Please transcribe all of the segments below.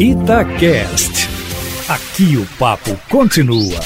Itacast. Aqui o papo continua.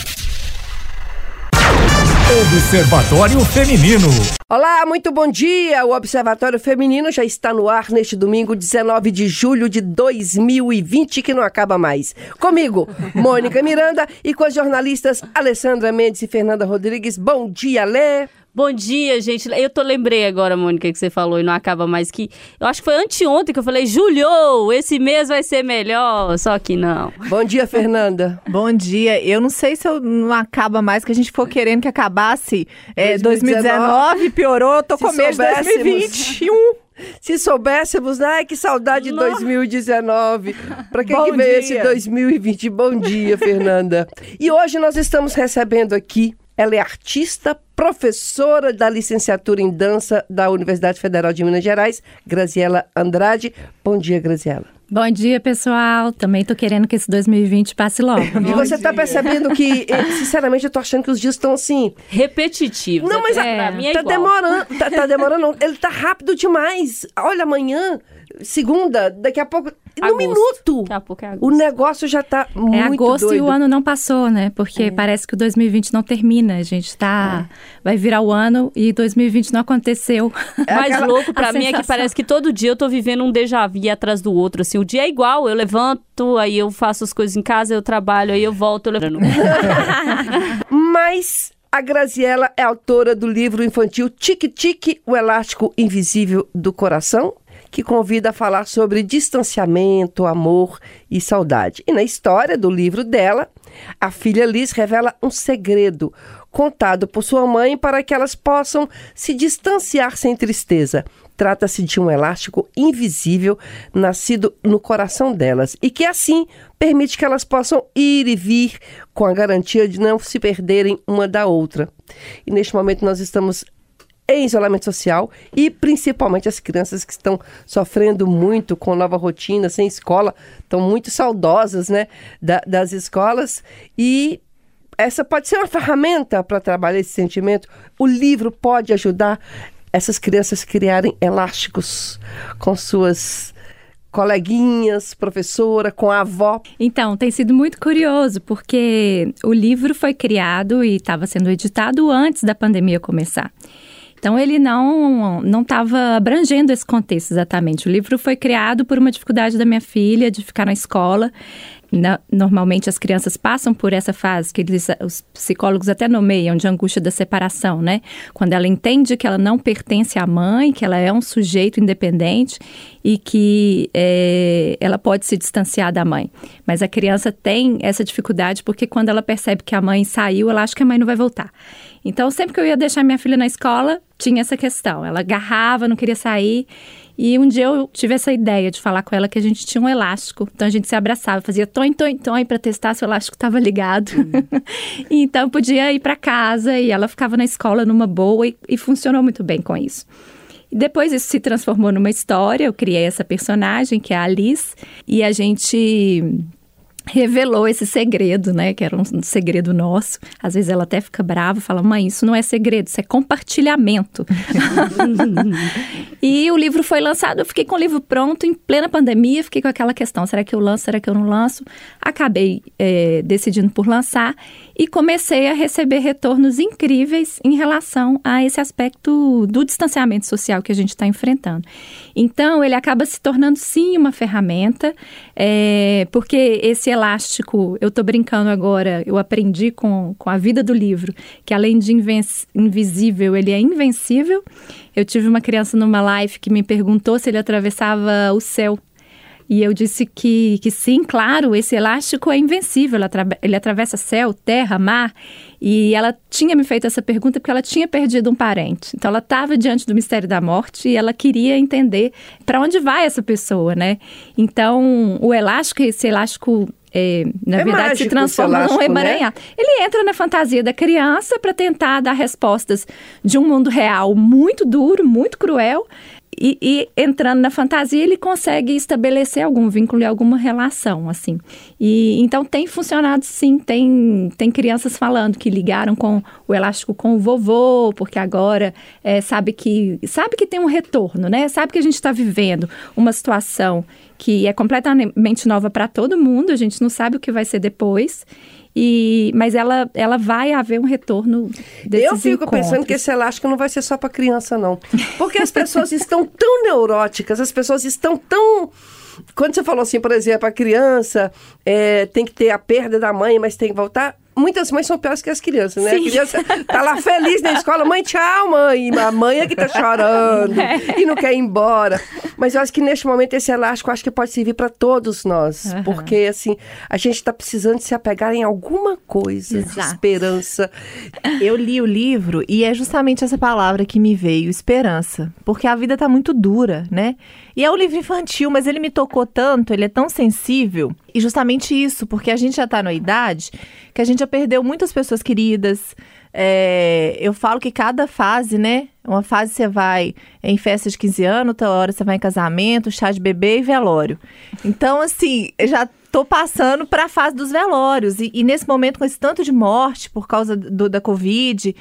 Observatório Feminino. Olá, muito bom dia! O Observatório Feminino já está no ar neste domingo, 19 de julho de 2020, que não acaba mais. Comigo, Mônica Miranda, e com as jornalistas Alessandra Mendes e Fernanda Rodrigues. Bom dia, Lé! Bom dia, gente. Eu tô lembrei agora, Mônica, que você falou e não acaba mais que. Eu acho que foi anteontem que eu falei, Julio, esse mês vai ser melhor. Só que não. Bom dia, Fernanda. Bom dia. Eu não sei se eu não acaba mais, que a gente ficou querendo que acabasse. É, 2019 piorou, tô com medo de 2021. Se soubéssemos, ai, que saudade de 2019. Para quem que veio dia. esse 2020? Bom dia, Fernanda. E hoje nós estamos recebendo aqui, ela é artista, professora da licenciatura em dança da Universidade Federal de Minas Gerais, Graziela Andrade. Bom dia, Graziela. Bom dia, pessoal. Também tô querendo que esse 2020 passe logo. e você tá percebendo que, eh, sinceramente, eu tô achando que os dias estão assim. Repetitivos. Não, mas é, pra mim é tá igual. demorando. Tá, tá demorando, não. Ele tá rápido demais. Olha, amanhã, segunda, daqui a pouco. No Agosto. minuto. Daqui a pouco é O agosto. negócio já tá muito É agosto doido. e o ano não passou, né? Porque parece que o 2020 não termina. A gente tá. Vai virar o ano e 2020 não aconteceu. O mais aquela- louco pra a mim é que sensação. parece que todo dia eu tô vivendo um déjà vu atrás do outro. Assim, o dia é igual, eu levanto, aí eu faço as coisas em casa, eu trabalho, aí eu volto, eu levanto. Mas a Graziella é autora do livro infantil Tique Tique, o elástico invisível do coração, que convida a falar sobre distanciamento, amor e saudade. E na história do livro dela, a filha Liz revela um segredo contado por sua mãe para que elas possam se distanciar sem tristeza. Trata-se de um elástico invisível nascido no coração delas e que assim permite que elas possam ir e vir com a garantia de não se perderem uma da outra. E neste momento nós estamos em isolamento social e principalmente as crianças que estão sofrendo muito com nova rotina, sem escola, estão muito saudosas né, da- das escolas e essa pode ser uma ferramenta para trabalhar esse sentimento. O livro pode ajudar essas crianças criarem elásticos com suas coleguinhas, professora, com a avó. Então, tem sido muito curioso, porque o livro foi criado e estava sendo editado antes da pandemia começar. Então, ele não não estava abrangendo esse contexto exatamente. O livro foi criado por uma dificuldade da minha filha de ficar na escola. Normalmente, as crianças passam por essa fase que eles, os psicólogos até nomeiam de angústia da separação, né? Quando ela entende que ela não pertence à mãe, que ela é um sujeito independente e que é, ela pode se distanciar da mãe. Mas a criança tem essa dificuldade porque quando ela percebe que a mãe saiu, ela acha que a mãe não vai voltar. Então, sempre que eu ia deixar minha filha na escola, tinha essa questão. Ela agarrava, não queria sair. E um dia eu tive essa ideia de falar com ela que a gente tinha um elástico. Então a gente se abraçava, fazia tom, tom, tom para testar se o elástico estava ligado. E então eu podia ir para casa e ela ficava na escola numa boa e, e funcionou muito bem com isso. Depois isso se transformou numa história. Eu criei essa personagem que é a Alice e a gente revelou esse segredo, né? Que era um segredo nosso. Às vezes ela até fica brava, fala: "Mãe, isso não é segredo, isso é compartilhamento". e o livro foi lançado, eu fiquei com o livro pronto em plena pandemia, fiquei com aquela questão: será que eu lanço, será que eu não lanço? Acabei eh, decidindo por lançar e comecei a receber retornos incríveis em relação a esse aspecto do distanciamento social que a gente está enfrentando. Então, ele acaba se tornando sim uma ferramenta, é, porque esse elástico, eu estou brincando agora, eu aprendi com, com a vida do livro, que além de invisível, ele é invencível. Eu tive uma criança numa live que me perguntou se ele atravessava o céu. E eu disse que, que sim, claro, esse elástico é invencível. Ele, atra- ele atravessa céu, terra, mar. E ela tinha me feito essa pergunta porque ela tinha perdido um parente. Então ela estava diante do mistério da morte e ela queria entender para onde vai essa pessoa, né? Então o elástico, esse elástico. É, na É verdade, se transforma elástico, num né? emaranhado. Ele entra na fantasia da criança para tentar dar respostas de um mundo real muito duro, muito cruel. E, e, entrando na fantasia, ele consegue estabelecer algum vínculo e alguma relação, assim. E então tem funcionado sim, tem, tem crianças falando que ligaram com o elástico com o vovô, porque agora é, sabe que sabe que tem um retorno, né? Sabe que a gente está vivendo uma situação que é completamente nova para todo mundo, a gente não sabe o que vai ser depois. E, mas ela, ela vai haver um retorno desses Eu fico encontros. pensando que esse elástico não vai ser só para criança, não. Porque as pessoas estão tão neuróticas, as pessoas estão tão. Quando você falou assim, por exemplo, a criança é, tem que ter a perda da mãe, mas tem que voltar muitas mães são piores que as crianças, né? Sim. A criança tá lá feliz na escola, mãe, tchau, mãe. E a mãe é que tá chorando é. e não quer ir embora. Mas eu acho que neste momento esse elástico acho que pode servir para todos nós, uhum. porque assim, a gente está precisando se apegar em alguma coisa, Exato. esperança. Eu li o livro e é justamente essa palavra que me veio, esperança, porque a vida tá muito dura, né? E é um livro infantil, mas ele me tocou tanto, ele é tão sensível. E justamente isso, porque a gente já está na idade que a gente já perdeu muitas pessoas queridas. É, eu falo que cada fase, né? Uma fase você vai em festa de 15 anos, outra hora você vai em casamento, chá de bebê e velório. Então, assim, já tô passando para a fase dos velórios. E, e, nesse momento, com esse tanto de morte por causa do, da Covid,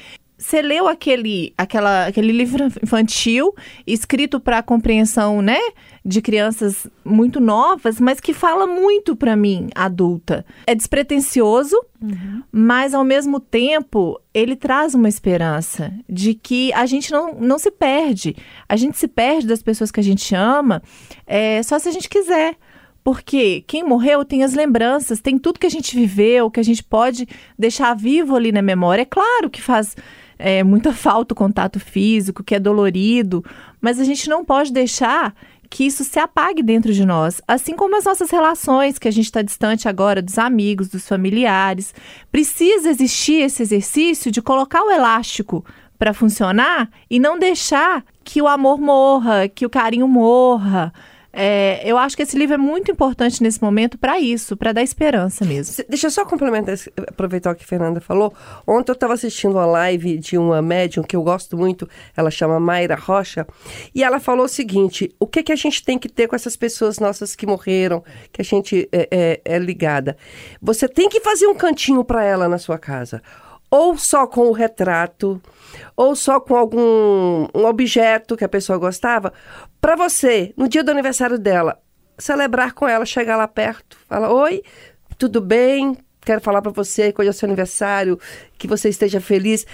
você leu aquele, aquela, aquele livro infantil escrito para compreensão, né, de crianças muito novas, mas que fala muito para mim, adulta. É despretensioso, uhum. mas ao mesmo tempo ele traz uma esperança de que a gente não, não se perde. A gente se perde das pessoas que a gente ama é, só se a gente quiser. Porque quem morreu tem as lembranças, tem tudo que a gente viveu, que a gente pode deixar vivo ali na memória. É claro que faz é, muita falta o contato físico, que é dolorido, mas a gente não pode deixar que isso se apague dentro de nós, assim como as nossas relações, que a gente está distante agora dos amigos, dos familiares. Precisa existir esse exercício de colocar o elástico para funcionar e não deixar que o amor morra, que o carinho morra. É, eu acho que esse livro é muito importante nesse momento para isso, para dar esperança mesmo. Deixa eu só complementar, aproveitar o que a Fernanda falou. Ontem eu estava assistindo uma live de uma médium que eu gosto muito, ela chama Mayra Rocha, e ela falou o seguinte: o que, que a gente tem que ter com essas pessoas nossas que morreram, que a gente é, é, é ligada? Você tem que fazer um cantinho para ela na sua casa ou só com o retrato, ou só com algum um objeto que a pessoa gostava, para você, no dia do aniversário dela, celebrar com ela, chegar lá perto, falar: Oi, tudo bem? Quero falar para você que hoje é seu aniversário, que você esteja feliz.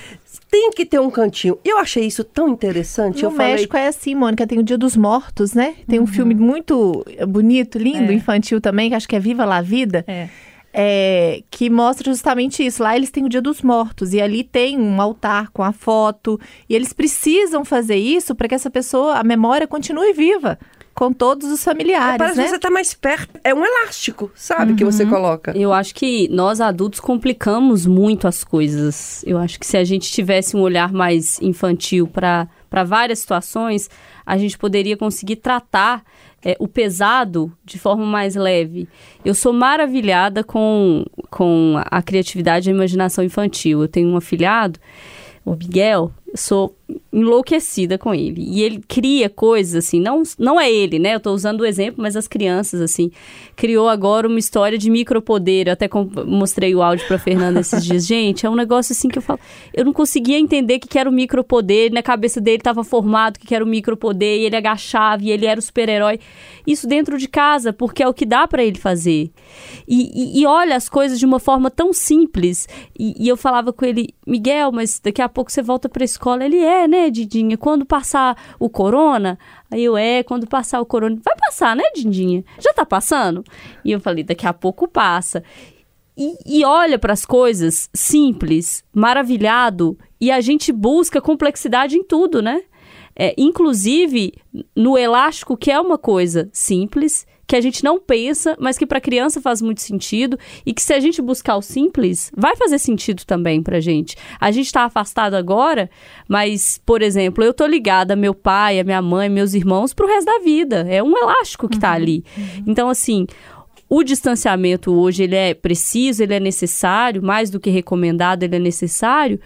Tem que ter um cantinho. Eu achei isso tão interessante. No eu México falei... é assim, Mônica, tem o Dia dos Mortos, né? Tem um uhum. filme muito bonito, lindo, é. infantil também, que acho que é Viva la Vida. É é, que mostra justamente isso. Lá eles têm o Dia dos Mortos e ali tem um altar com a foto e eles precisam fazer isso para que essa pessoa, a memória continue viva com todos os familiares, é, parece né? que você está mais perto. É um elástico, sabe, uhum. que você coloca. Eu acho que nós adultos complicamos muito as coisas. Eu acho que se a gente tivesse um olhar mais infantil para várias situações, a gente poderia conseguir tratar é, o pesado de forma mais leve. Eu sou maravilhada com, com a criatividade e a imaginação infantil. Eu tenho um afilhado, o Miguel, eu sou enlouquecida com ele. E ele cria coisas assim, não, não é ele, né? Eu tô usando o exemplo, mas as crianças, assim, criou agora uma história de micropoder. Eu até mostrei o áudio pra Fernanda esses dias. Gente, é um negócio assim que eu falo. Eu não conseguia entender o que, que era o micropoder. Na cabeça dele estava formado o que, que era o micropoder, e ele agachava, e ele era o super-herói. Isso dentro de casa, porque é o que dá para ele fazer. E, e, e, olha as coisas de uma forma tão simples. E, e eu falava com ele, Miguel, mas daqui a pouco você volta pra escola. Ele é, né? né, Dindinha? Quando passar o corona? Aí eu, é, quando passar o corona. Vai passar, né, Dindinha? Já tá passando? E eu falei, daqui a pouco passa. E, e olha para as coisas simples, maravilhado, e a gente busca complexidade em tudo, né? É, inclusive no elástico, que é uma coisa simples, que a gente não pensa, mas que para criança faz muito sentido e que se a gente buscar o simples, vai fazer sentido também pra gente. A gente está afastado agora, mas, por exemplo, eu tô ligada a meu pai, a minha mãe, meus irmãos pro resto da vida. É um elástico que tá uhum. ali. Uhum. Então, assim, o distanciamento hoje ele é preciso, ele é necessário, mais do que recomendado, ele é necessário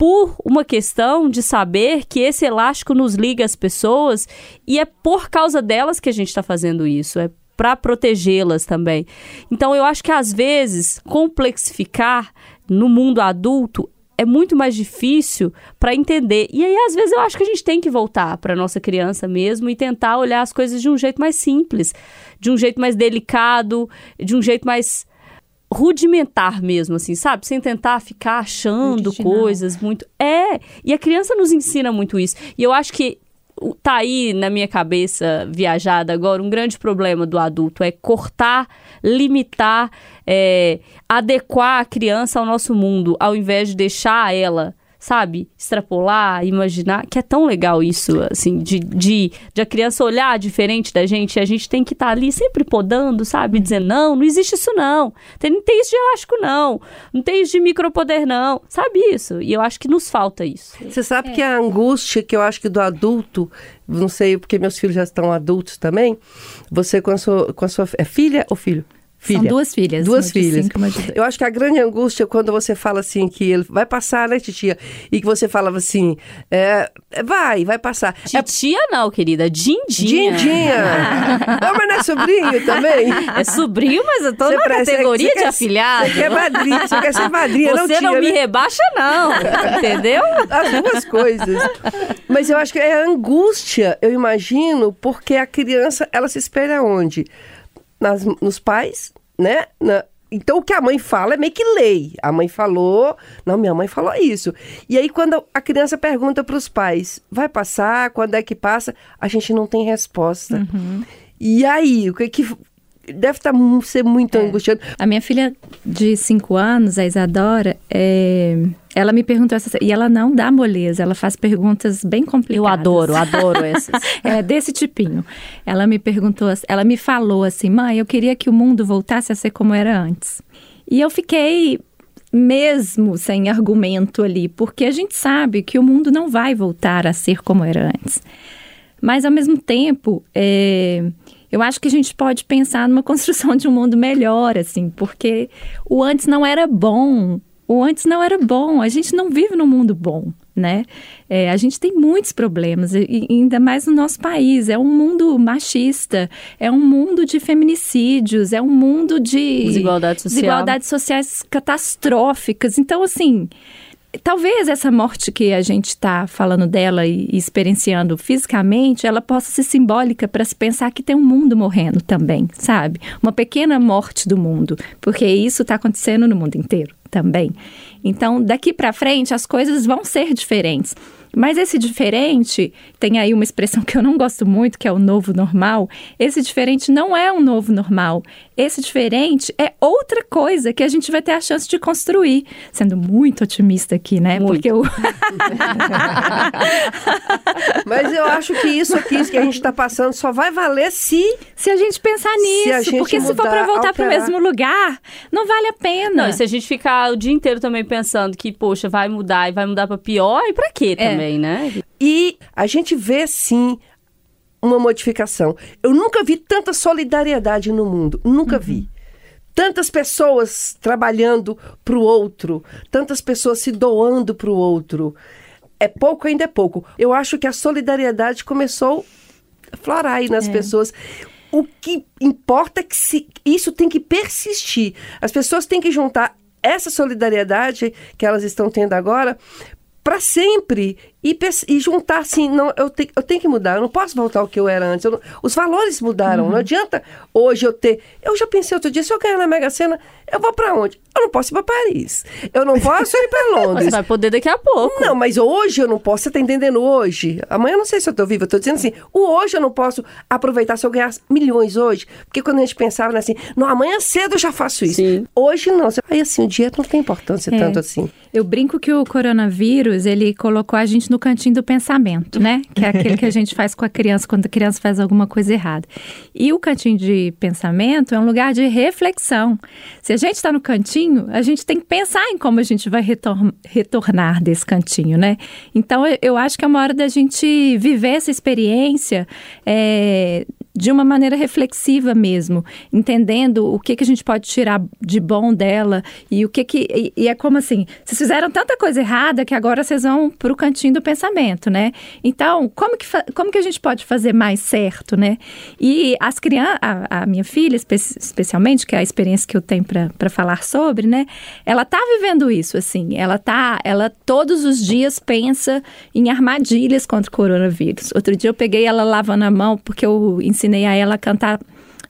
por uma questão de saber que esse elástico nos liga às pessoas e é por causa delas que a gente está fazendo isso. É para protegê-las também. Então eu acho que às vezes complexificar no mundo adulto é muito mais difícil para entender. E aí, às vezes, eu acho que a gente tem que voltar para nossa criança mesmo e tentar olhar as coisas de um jeito mais simples, de um jeito mais delicado, de um jeito mais rudimentar mesmo, assim, sabe? Sem tentar ficar achando Original. coisas muito. É! E a criança nos ensina muito isso. E eu acho que tá aí na minha cabeça viajada agora um grande problema do adulto é cortar, limitar, é, adequar a criança ao nosso mundo, ao invés de deixar ela, sabe, extrapolar, imaginar, que é tão legal isso, assim, de, de, de a criança olhar diferente da gente, e a gente tem que estar ali sempre podando, sabe, dizendo, não, não existe isso não, tem, não tem isso de elástico não, não tem isso de micropoder não, sabe isso? E eu acho que nos falta isso. Você sabe que a angústia que eu acho que do adulto, não sei, porque meus filhos já estão adultos também, você com a sua, com a sua é filha ou filho? Filha. São duas filhas. Duas filhas. cinco. Eu acho que a grande angústia é quando você fala assim que ele vai passar, né, titia? E que você falava assim, é, é, vai, vai passar. É Titia não, querida, Dindinha. Dindinha. não, mas não é sobrinho também? É sobrinho, mas eu tô Você na parece- categoria você de quer- afilhado. Você quer madrinha, você quer ser madrinha, não Você tia, não me né? rebaixa, não. Entendeu? As duas coisas. Mas eu acho que é angústia, eu imagino, porque a criança, ela se espelha onde? Nas, nos pais, né? Na- então o que a mãe fala é meio que lei. A mãe falou, não, minha mãe falou isso. E aí quando a criança pergunta para os pais, vai passar? Quando é que passa? A gente não tem resposta. E aí, o que que deve estar mu- ser muito angustiante. A minha filha de 5 anos, a Isadora, é, ela me perguntou essa. E ela não dá moleza, ela faz perguntas bem complicadas. Eu adoro, adoro essas. É desse tipinho. Ela me perguntou, ela me falou assim, mãe, eu queria que o mundo voltasse a ser como era antes. E eu fiquei mesmo sem argumento ali, porque a gente sabe que o mundo não vai voltar a ser como era antes. Mas, ao mesmo tempo, é, eu acho que a gente pode pensar numa construção de um mundo melhor, assim, porque o antes não era bom. O antes não era bom. A gente não vive num mundo bom, né? É, a gente tem muitos problemas, e, ainda mais no nosso país. É um mundo machista, é um mundo de feminicídios, é um mundo de Desigualdade social. desigualdades sociais catastróficas. Então, assim, talvez essa morte que a gente está falando dela e, e experienciando fisicamente, ela possa ser simbólica para se pensar que tem um mundo morrendo também, sabe? Uma pequena morte do mundo, porque isso está acontecendo no mundo inteiro também. Então, daqui para frente, as coisas vão ser diferentes. Mas esse diferente, tem aí uma expressão que eu não gosto muito, que é o novo normal. Esse diferente não é um novo normal. Esse diferente é outra coisa que a gente vai ter a chance de construir. Sendo muito otimista aqui, né? Muito. Porque o. Mas eu acho que isso aqui isso que a gente está passando só vai valer se se a gente pensar a nisso, gente porque se for mudar, para voltar para o mesmo lugar, não vale a pena. Não, e se a gente ficar o dia inteiro também pensando que, poxa, vai mudar e vai mudar pra pior, e pra quê É. também, né? E a gente vê sim uma modificação. Eu nunca vi tanta solidariedade no mundo, nunca vi. Tantas pessoas trabalhando para o outro, tantas pessoas se doando para o outro. É pouco, ainda é pouco. Eu acho que a solidariedade começou a florar aí nas pessoas. O que importa é que se- isso tem que persistir. As pessoas têm que juntar essa solidariedade que elas estão tendo agora para sempre e, e juntar assim, não, eu, te- eu tenho que mudar, eu não posso voltar ao que eu era antes. eu não- os valores mudaram, Uhum. não adianta hoje eu ter. Eu já pensei outro dia, se eu ganhar na Mega Sena, eu vou para onde? Eu não posso ir para Paris. Eu não posso ir para Você Londres. vai poder daqui a pouco. Não, mas hoje eu não posso. Você tá entendendo hoje? Amanhã eu não sei se eu tô viva. Eu tô dizendo assim, o hoje eu não posso aproveitar se eu ganhar milhões hoje. Porque quando a gente pensava né, assim, não, amanhã cedo eu já faço isso. Sim. Hoje não. Você- Aí assim, o dia não tem importância É. tanto assim. Eu brinco que o coronavírus, ele colocou a gente no cantinho do pensamento, né? Que é aquele que a gente faz com a criança quando a criança faz alguma coisa errada. E o cantinho de pensamento é um lugar de reflexão. Se a gente está no cantinho, a gente tem que pensar em como a gente vai retor- retornar desse cantinho, né? Então, eu- acho que é uma hora da gente viver essa experiência é, de uma maneira reflexiva mesmo, entendendo o que, que a gente pode tirar de bom dela e o que que. E, e é como assim: vocês fizeram tanta coisa errada que agora vocês vão para o cantinho do pensamento, né? Então, como que, como que a gente pode fazer mais certo, né? E as crianças, a, a minha filha, espe especialmente, que é a experiência que eu tenho para falar sobre, né? Ela tá vivendo isso, assim. Ela tá. Ela todos os dias pensa em armadilhas contra o coronavírus. Outro dia eu peguei ela lavando a mão, porque eu ensinei a ela a cantar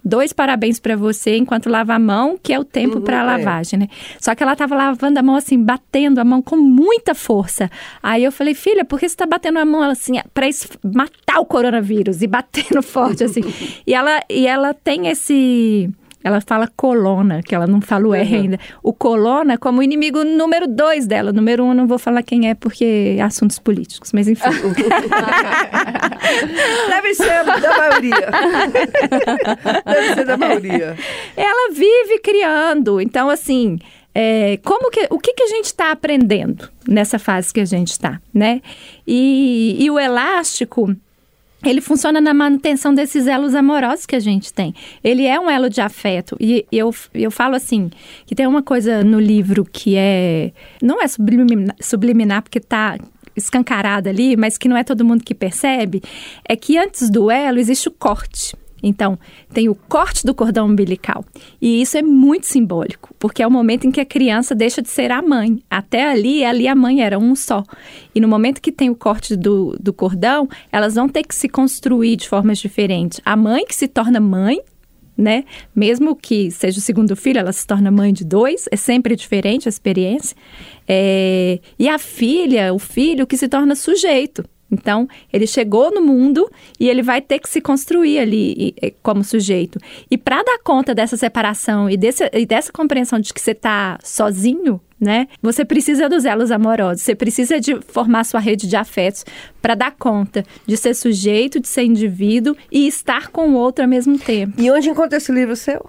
dois parabéns para você enquanto lava a mão, que é o tempo uhum, para a é. lavagem, né? Só que ela tava lavando a mão assim, batendo a mão com muita força. Aí eu falei, filha, por que você tá batendo a mão assim, para matar o coronavírus e batendo forte assim? e ela e ela tem esse ela fala colona, que ela não fala o R uhum. ainda. O colona como inimigo número dois dela. Número um, não vou falar quem é, porque é assuntos políticos, mas enfim. Deve ser da maioria. Deve ser da maioria. Ela vive criando. Então, assim, é, como que, o que, que a gente está aprendendo nessa fase que a gente está, né? E, e o elástico ele funciona na manutenção desses elos amorosos que a gente tem. Ele é um elo de afeto. E eu, eu falo assim, que tem uma coisa no livro que é... Não é subliminar, subliminar porque está escancarada ali, mas que não é todo mundo que percebe, é que antes do elo existe o corte. Então, tem o corte do cordão umbilical. E isso é muito simbólico, porque é o momento em que a criança deixa de ser a mãe. Até ali, ali a mãe era um só. E no momento que tem o corte do, do cordão, elas vão ter que se construir de formas diferentes. A mãe que se torna mãe né? Mesmo que seja o segundo filho, ela se torna mãe de dois, é sempre diferente a experiência. É... E a filha, o filho que se torna sujeito. Então, ele chegou no mundo e ele vai ter que se construir ali como sujeito. E para dar conta dessa separação e, desse, e dessa compreensão de que você está sozinho, né? Você precisa dos elos amorosos, você precisa de formar sua rede de afetos para dar conta de ser sujeito, de ser indivíduo e estar com o outro ao mesmo tempo. E onde encontra esse livro seu?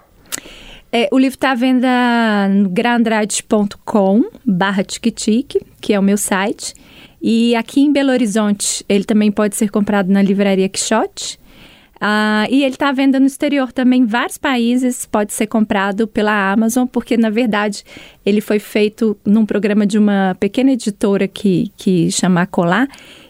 É, o livro está à venda no grandrade.com barra que é o meu site. E aqui em Belo Horizonte, ele também pode ser comprado na livraria Quixote. Uh, e ele está à venda no exterior também, em vários países, pode ser comprado pela Amazon, porque na verdade ele foi feito num programa de uma pequena editora que, que chama Colar,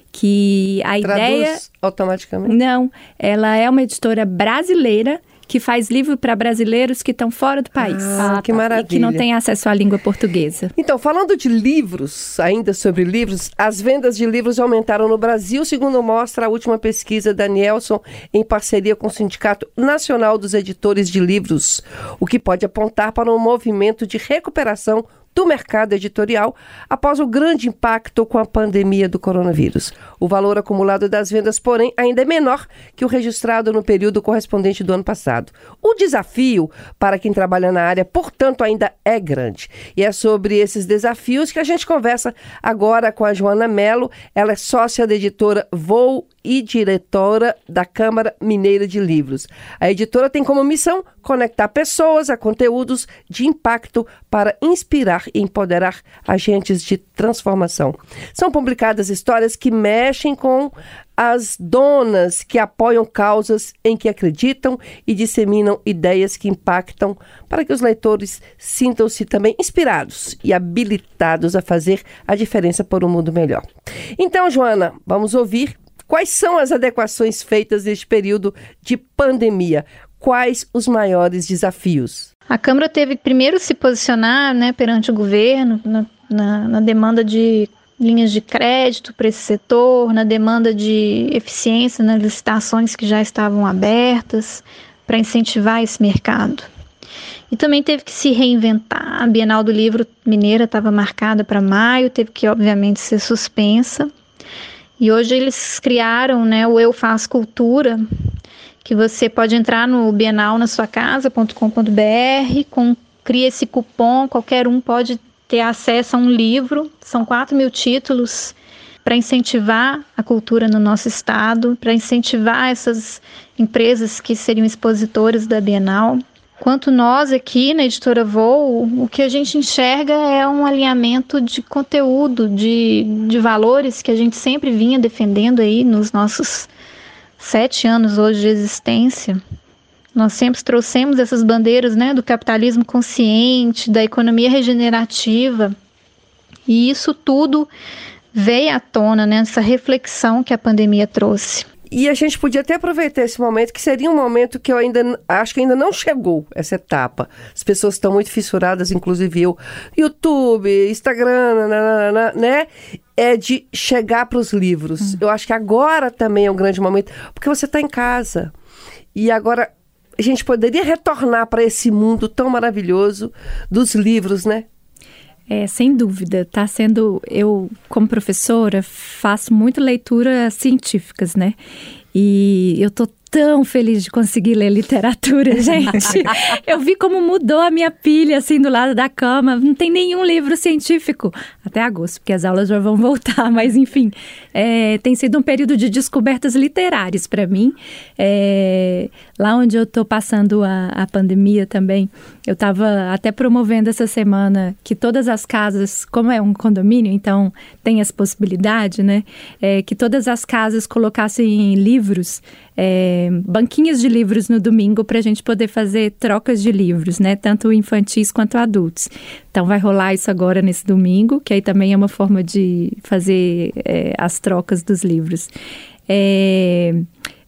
que a Traduz ideia. automaticamente? Não, ela é uma editora brasileira que faz livro para brasileiros que estão fora do país. Ah, que maravilha. E que não têm acesso à língua portuguesa. Então, falando de livros, ainda sobre livros, as vendas de livros aumentaram no Brasil, segundo mostra a última pesquisa da Nielsen, em parceria com o Sindicato Nacional dos Editores de Livros, o que pode apontar para um movimento de recuperação do mercado editorial após o grande impacto com a pandemia do coronavírus. O valor acumulado das vendas, porém, ainda é menor que o registrado no período correspondente do ano passado. O desafio para quem trabalha na área, portanto, ainda é grande. E é sobre esses desafios que a gente conversa agora com a Joana Mello. Ela é sócia da editora Voo e diretora da Câmara Mineira de Livros. A editora tem como missão conectar pessoas a conteúdos de impacto para inspirar e empoderar agentes de transformação. São publicadas histórias que mexem com as donas que apoiam causas em que acreditam e disseminam ideias que impactam para que os leitores sintam-se também inspirados e habilitados a fazer a diferença por um mundo melhor. Então, Joana, vamos ouvir Quais são as adequações feitas neste período de pandemia? Quais os maiores desafios? A Câmara teve primeiro se posicionar né, perante o governo na, na, na demanda de linhas de crédito para esse setor, na demanda de eficiência nas licitações que já estavam abertas para incentivar esse mercado. E também teve que se reinventar. A Bienal do Livro Mineira estava marcada para maio, teve que, obviamente, ser suspensa. E hoje eles criaram né, o Eu Faço Cultura, que você pode entrar no bienal na sua casa.com.br, com, cria esse cupom, qualquer um pode ter acesso a um livro, são 4 mil títulos para incentivar a cultura no nosso estado, para incentivar essas empresas que seriam expositores da Bienal. Quanto nós aqui na editora Voo, o que a gente enxerga é um alinhamento de conteúdo, de, de valores que a gente sempre vinha defendendo aí nos nossos sete anos hoje de existência, nós sempre trouxemos essas bandeiras né, do capitalismo consciente, da economia regenerativa, e isso tudo veio à tona nessa né, reflexão que a pandemia trouxe. E a gente podia até aproveitar esse momento, que seria um momento que eu ainda acho que ainda não chegou essa etapa. As pessoas estão muito fissuradas, inclusive eu. YouTube, Instagram, né? É de chegar para os livros. Hum. Eu acho que agora também é um grande momento, porque você está em casa. E agora a gente poderia retornar para esse mundo tão maravilhoso dos livros, né? É, sem dúvida, está sendo. Eu, como professora, faço muito leituras científicas, né? E eu tô tão feliz de conseguir ler literatura, gente. eu vi como mudou a minha pilha, assim, do lado da cama. Não tem nenhum livro científico. Até agosto, porque as aulas já vão voltar. Mas, enfim, é, tem sido um período de descobertas literárias para mim. É, lá onde eu estou passando a, a pandemia também, eu estava até promovendo essa semana que todas as casas, como é um condomínio, então tem essa possibilidade, né? É, que todas as casas colocassem livros é, banquinhas de livros no domingo para a gente poder fazer trocas de livros, né? Tanto infantis quanto adultos. Então vai rolar isso agora nesse domingo, que aí também é uma forma de fazer é, as trocas dos livros. É,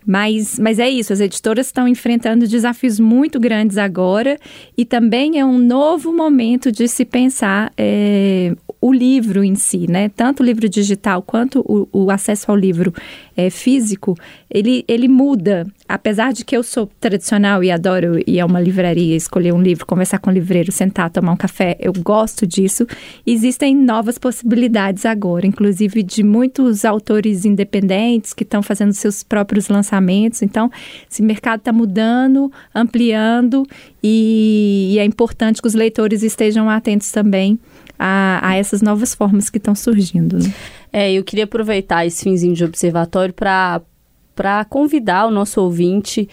mas, mas é isso, as editoras estão enfrentando desafios muito grandes agora e também é um novo momento de se pensar é, o livro em si, né? Tanto o livro digital quanto o, o acesso ao livro é, físico, ele, ele muda. Apesar de que eu sou tradicional e adoro ir a uma livraria, escolher um livro, conversar com o livreiro, sentar, tomar um café, eu gosto disso. Existem novas possibilidades agora, inclusive de muitos autores independentes que estão fazendo seus próprios lançamentos. Então, esse mercado está mudando, ampliando e, e é importante que os leitores estejam atentos também a, a essas novas formas que estão surgindo. Né? É, eu queria aproveitar esse finzinho de observatório para convidar o nosso ouvinte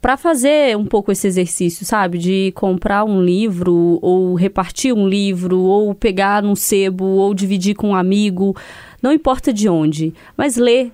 para fazer um pouco esse exercício, sabe? De comprar um livro, ou repartir um livro, ou pegar num sebo, ou dividir com um amigo, não importa de onde, mas ler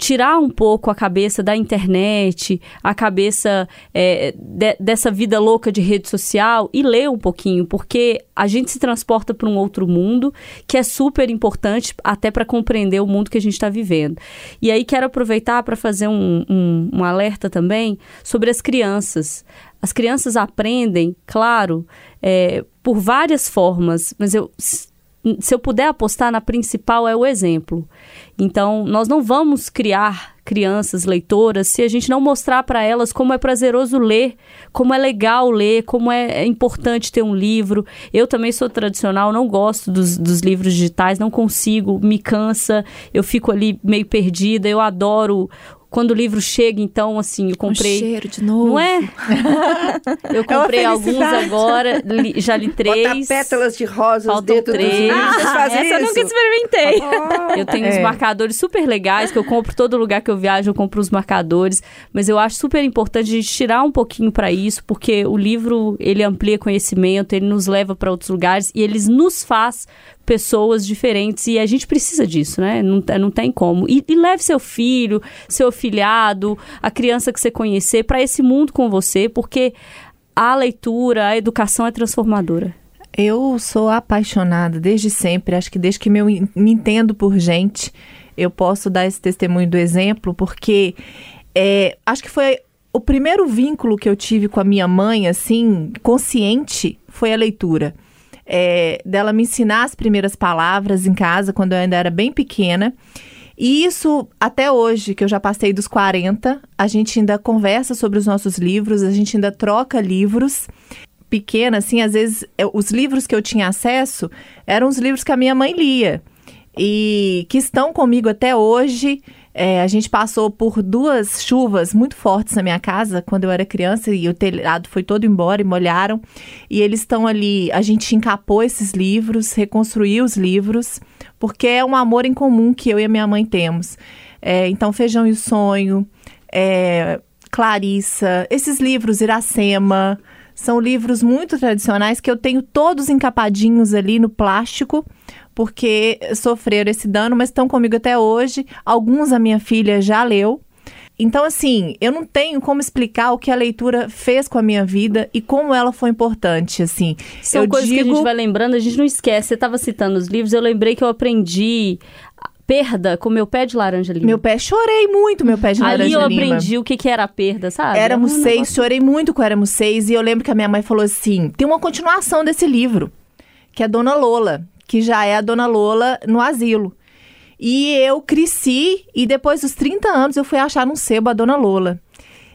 tirar um pouco a cabeça da internet, a cabeça é, de, dessa vida louca de rede social e ler um pouquinho, porque a gente se transporta para um outro mundo que é super importante até para compreender o mundo que a gente está vivendo. E aí quero aproveitar para fazer um, um, um alerta também sobre as crianças. As crianças aprendem, claro, é, por várias formas, mas eu se eu puder apostar na principal é o exemplo. Então, nós não vamos criar crianças leitoras se a gente não mostrar para elas como é prazeroso ler, como é legal ler, como é, é, importante ter um livro. Eu também sou tradicional, não gosto dos, dos livros digitais, não consigo, me cansa, eu fico ali meio perdida. Eu adoro quando o livro chega, então, assim, eu comprei. Um cheiro de novo. Não é? eu comprei é alguns agora, li, já li três. Bota pétalas de rosas Faltam dentro três. Ah, Vocês fazem essa isso? eu nunca experimentei. Oh, eu tenho é. uns marcadores super legais que eu compro todo lugar que eu viajo, eu compro os marcadores. Mas eu acho super importante a gente tirar um pouquinho para isso, porque o livro ele amplia conhecimento, ele nos leva para outros lugares e ele nos faz pessoas diferentes e a gente precisa disso, né? Não, não tem como. E, e leve seu filho, seu afilhado, a criança que você conhecer para esse mundo com você, porque a leitura, a educação é transformadora. Eu sou apaixonada desde sempre, acho que desde que me, me entendo por gente, eu posso dar esse testemunho do exemplo, porque é, acho que foi o primeiro vínculo que eu tive com a minha mãe, assim, consciente, foi a leitura é, dela me ensinar as primeiras palavras em casa, quando eu ainda era bem pequena. E isso, até hoje, que eu já passei dos 40, a gente ainda conversa sobre os nossos livros, a gente ainda troca livros. Pequena, assim, às vezes, os livros que eu tinha acesso eram os livros que a minha mãe lia. E que estão comigo até hoje. É, a gente passou por duas chuvas muito fortes na minha casa quando eu era criança e o telhado foi todo embora e molharam. E eles estão ali. A gente encapou esses livros, reconstruiu os livros, porque é um amor em comum que eu e a minha mãe temos. É, então, Feijão e o Sonho, é, Clarissa, esses livros, Iracema. São livros muito tradicionais que eu tenho todos encapadinhos ali no plástico porque sofreram esse dano, mas estão comigo até hoje. Alguns a minha filha já leu. Então, assim, eu não tenho como explicar o que a leitura fez com a minha vida e como ela foi importante, assim. São eu coisas digo... que a gente vai lembrando, a gente não esquece. Você estava citando os livros, eu lembrei que eu aprendi perda com meu pé de laranja lima. Meu pé, chorei muito meu pé de laranja Ali eu lima. aprendi o que, que era a perda, sabe? Éramos É um seis, chorei muito com Éramos Seis. E eu lembro que a minha mãe falou assim: tem uma continuação desse livro, que é Dona Lola, que já é a Dona Lola no asilo. E eu cresci e depois dos 30 anos eu fui achar num sebo a Dona Lola.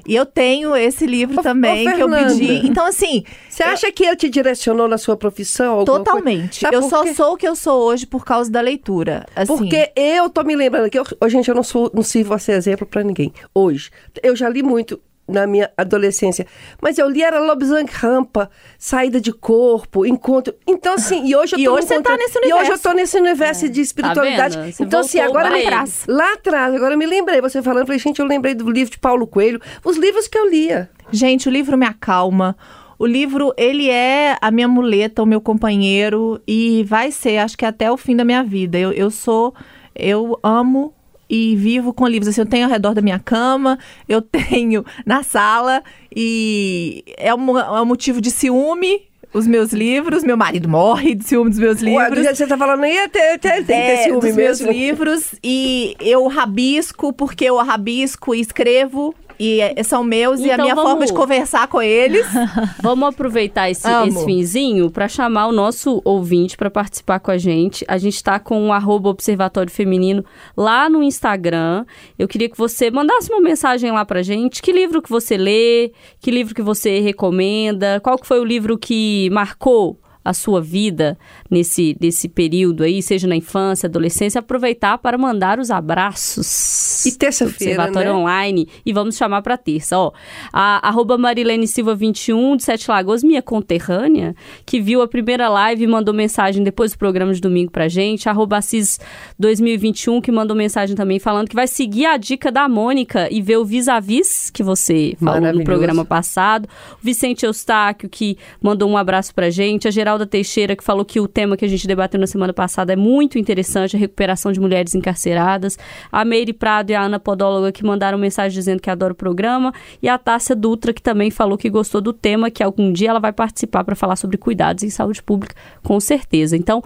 E eu tenho esse livro também ô, que eu pedi. Então, assim, Você acha que ele te direcionou na sua profissão? totalmente. Eu só quê? sou o que eu sou hoje por causa da leitura. Assim, Porque eu tô me lembrando que, eu, gente, eu não, sou, não sirvo a ser exemplo pra ninguém. Hoje. Eu já li muito na minha adolescência. Mas eu li era Lobsang Rampa, Saída de Corpo, Encontro. Então, assim, e hoje eu E tô hoje você tá nesse E hoje eu universo. tô nesse universo de espiritualidade. Tá vendo? Você então, assim, agora me traz. Lá atrás, agora eu me lembrei. Você falando, falei, gente, eu lembrei do livro de Paulo Coelho, os livros que eu lia. Gente, o livro me acalma. O livro, ele é a minha muleta, o meu companheiro e vai ser, acho que até o fim da minha vida. Eu, eu sou, eu amo e vivo com livros. Assim, eu tenho ao redor da minha cama, eu tenho na sala e é um, é um motivo de ciúme os meus livros. Meu marido morre de ciúme dos meus Ué, do livros. jeito que você tá falando até, tem que ter É, ciúme dos meus mesmo. livros e eu rabisco porque eu rabisco e escrevo e é- são meus e a Então minha vamos- forma de conversar com eles Vamos aproveitar esse, esse finzinho para chamar o nosso ouvinte para participar com a gente. A gente está com o arroba Observatório Feminino lá no Instagram. Eu queria que você mandasse uma mensagem lá pra gente. Que livro que você lê? Que livro que você recomenda? Qual que foi o livro que marcou a sua vida nesse, nesse período aí, seja na infância, adolescência, aproveitar para mandar os abraços. E terça-feira, Observatório né? online e vamos chamar para terça. Ó, a arroba Marilene Silva 21 de Sete Lagoas, minha conterrânea, que viu a primeira live e mandou mensagem depois do programa de domingo pra gente. Arroba Assis 2021, que mandou mensagem também falando que vai seguir a dica da Mônica e ver o vis-a-vis que você falou no programa passado. O Vicente Eustáquio, que mandou um abraço pra gente. A Geralda Teixeira, que falou que o tema que a gente debateu na semana passada é muito interessante, a recuperação de mulheres encarceradas. A Meire Prado e a Ana Podóloga, que mandaram mensagem dizendo que adora o programa. E a Tássia Dutra, que também falou que gostou do tema, que algum dia ela vai participar para falar sobre cuidados em saúde pública, com certeza. Então,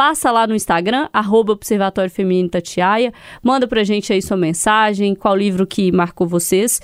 Passa lá no Instagram, arroba Observatório Feminino Tatiaia. Manda pra gente aí sua mensagem, qual livro que marcou vocês.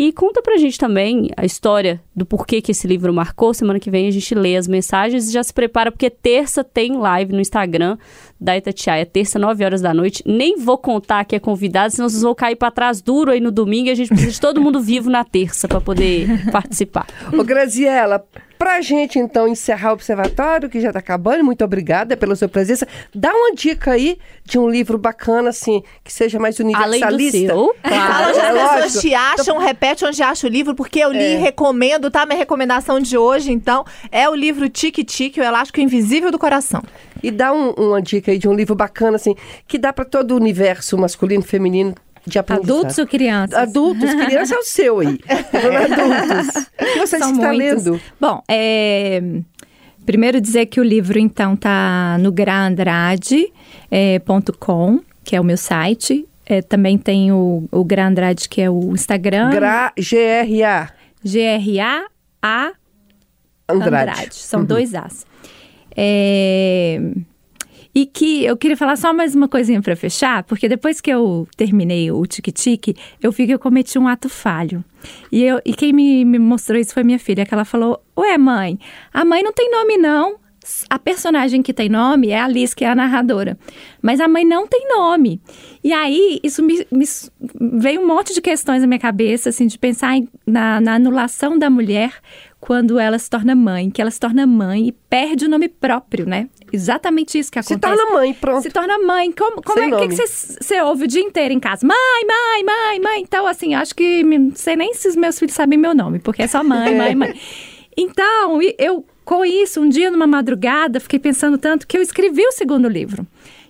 E conta pra gente também a história do porquê que esse livro marcou. Semana que vem a gente lê as mensagens e já se prepara, porque terça tem live no Instagram da Itatiaia. Terça, 9 horas da noite. Nem vou contar que é convidado, senão vocês vão cair pra trás duro aí no domingo e a gente precisa de todo mundo vivo na terça pra poder participar. Ô, Graziela, pra gente então encerrar o observatório, que já tá acabando, muito obrigada pela sua presença. Dá uma dica aí de um livro bacana, assim, que seja mais Além do universalista. seu, Fala claro. onde as pessoas te acham, repete onde acha o livro, porque eu li É. e recomendo, tá? Minha recomendação de hoje, então, é o livro Tique Tique, o Elástico Invisível do Coração. E dá um- uma dica aí de um livro bacana, assim, que dá pra todo o universo masculino e feminino de aprendizado. Adultos ou crianças? Adultos, criança é o seu aí. Falando adultos. O que você São está muitos. lendo? Bom, é, primeiro dizer que o livro, então, tá no grandrade.com, que é o meu site. É, também tem o, o Grandrade, que é o Instagram. Gra G-R-A. G-R-A-A Andrade. Andrade. São dois As. É, E que eu queria falar só mais uma coisinha para fechar, porque depois que eu terminei o tique-tique, eu vi que eu cometi um ato falho. E, eu, e quem me, me mostrou isso foi minha filha, que ela falou: Ué, mãe, a mãe não tem nome, não. A personagem que tem nome é a Alice, que é a narradora. Mas a mãe não tem nome. E aí, isso me, me veio um monte de questões na minha cabeça, assim, de pensar em- na, na anulação da mulher quando ela se torna mãe, que ela se torna mãe e perde o nome próprio, né? Exatamente isso que Se acontece. torna mãe, pronto. Se torna mãe. Como, como Sem é que, nome. que você, ouve o dia inteiro em casa? Mãe, mãe, mãe, mãe. Então, assim, acho que não sei nem se os meus filhos sabem meu nome, porque é só mãe, mãe, mãe. Então, eu, com isso, um dia numa madrugada, fiquei pensando tanto que eu escrevi o segundo livro.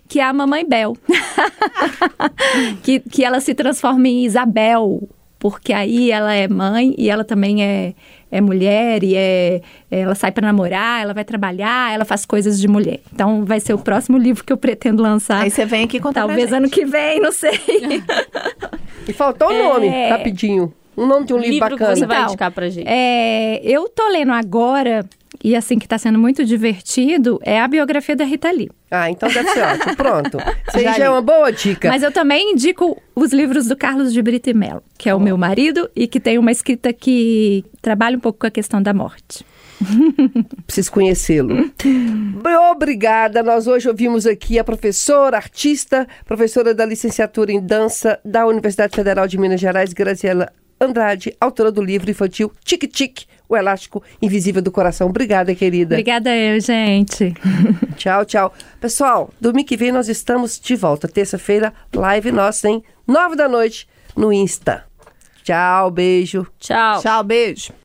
Que é a Mamãe Bel. que, que ela se transforma em Isabel. Porque aí ela é mãe e ela também é, é mulher e é, ela sai para namorar, ela vai trabalhar, ela faz coisas de mulher. Então vai ser o próximo livro que eu pretendo lançar. Aí você vem aqui contar pra Talvez gente. ano que vem, não sei. E faltou o É. nome, rapidinho. Um nome de um livro, livro que bacana. você vai Então, indicar pra gente. É, eu tô lendo agora, e assim que tá sendo muito divertido, é a biografia da Rita Lee. Ah, então deve ser ótimo. Pronto. Isso Já já é uma boa dica. Mas eu também indico os livros do Carlos de Brito e Mello, que é o meu marido e que tem uma escrita que trabalha um pouco com a questão da morte. Preciso conhecê-lo. Obrigada. Nós hoje ouvimos aqui a professora, artista, professora da licenciatura em dança da Universidade Federal de Minas Gerais, Graziela Andrade, autora do livro infantil Tic Tic, o elástico invisível do coração. Obrigada, querida. Obrigada eu, gente. Tchau, tchau. Pessoal, domingo que vem nós estamos de volta. Terça-feira, live nossa, hein? Nove da noite no Insta. Tchau, beijo. Tchau. Tchau, beijo.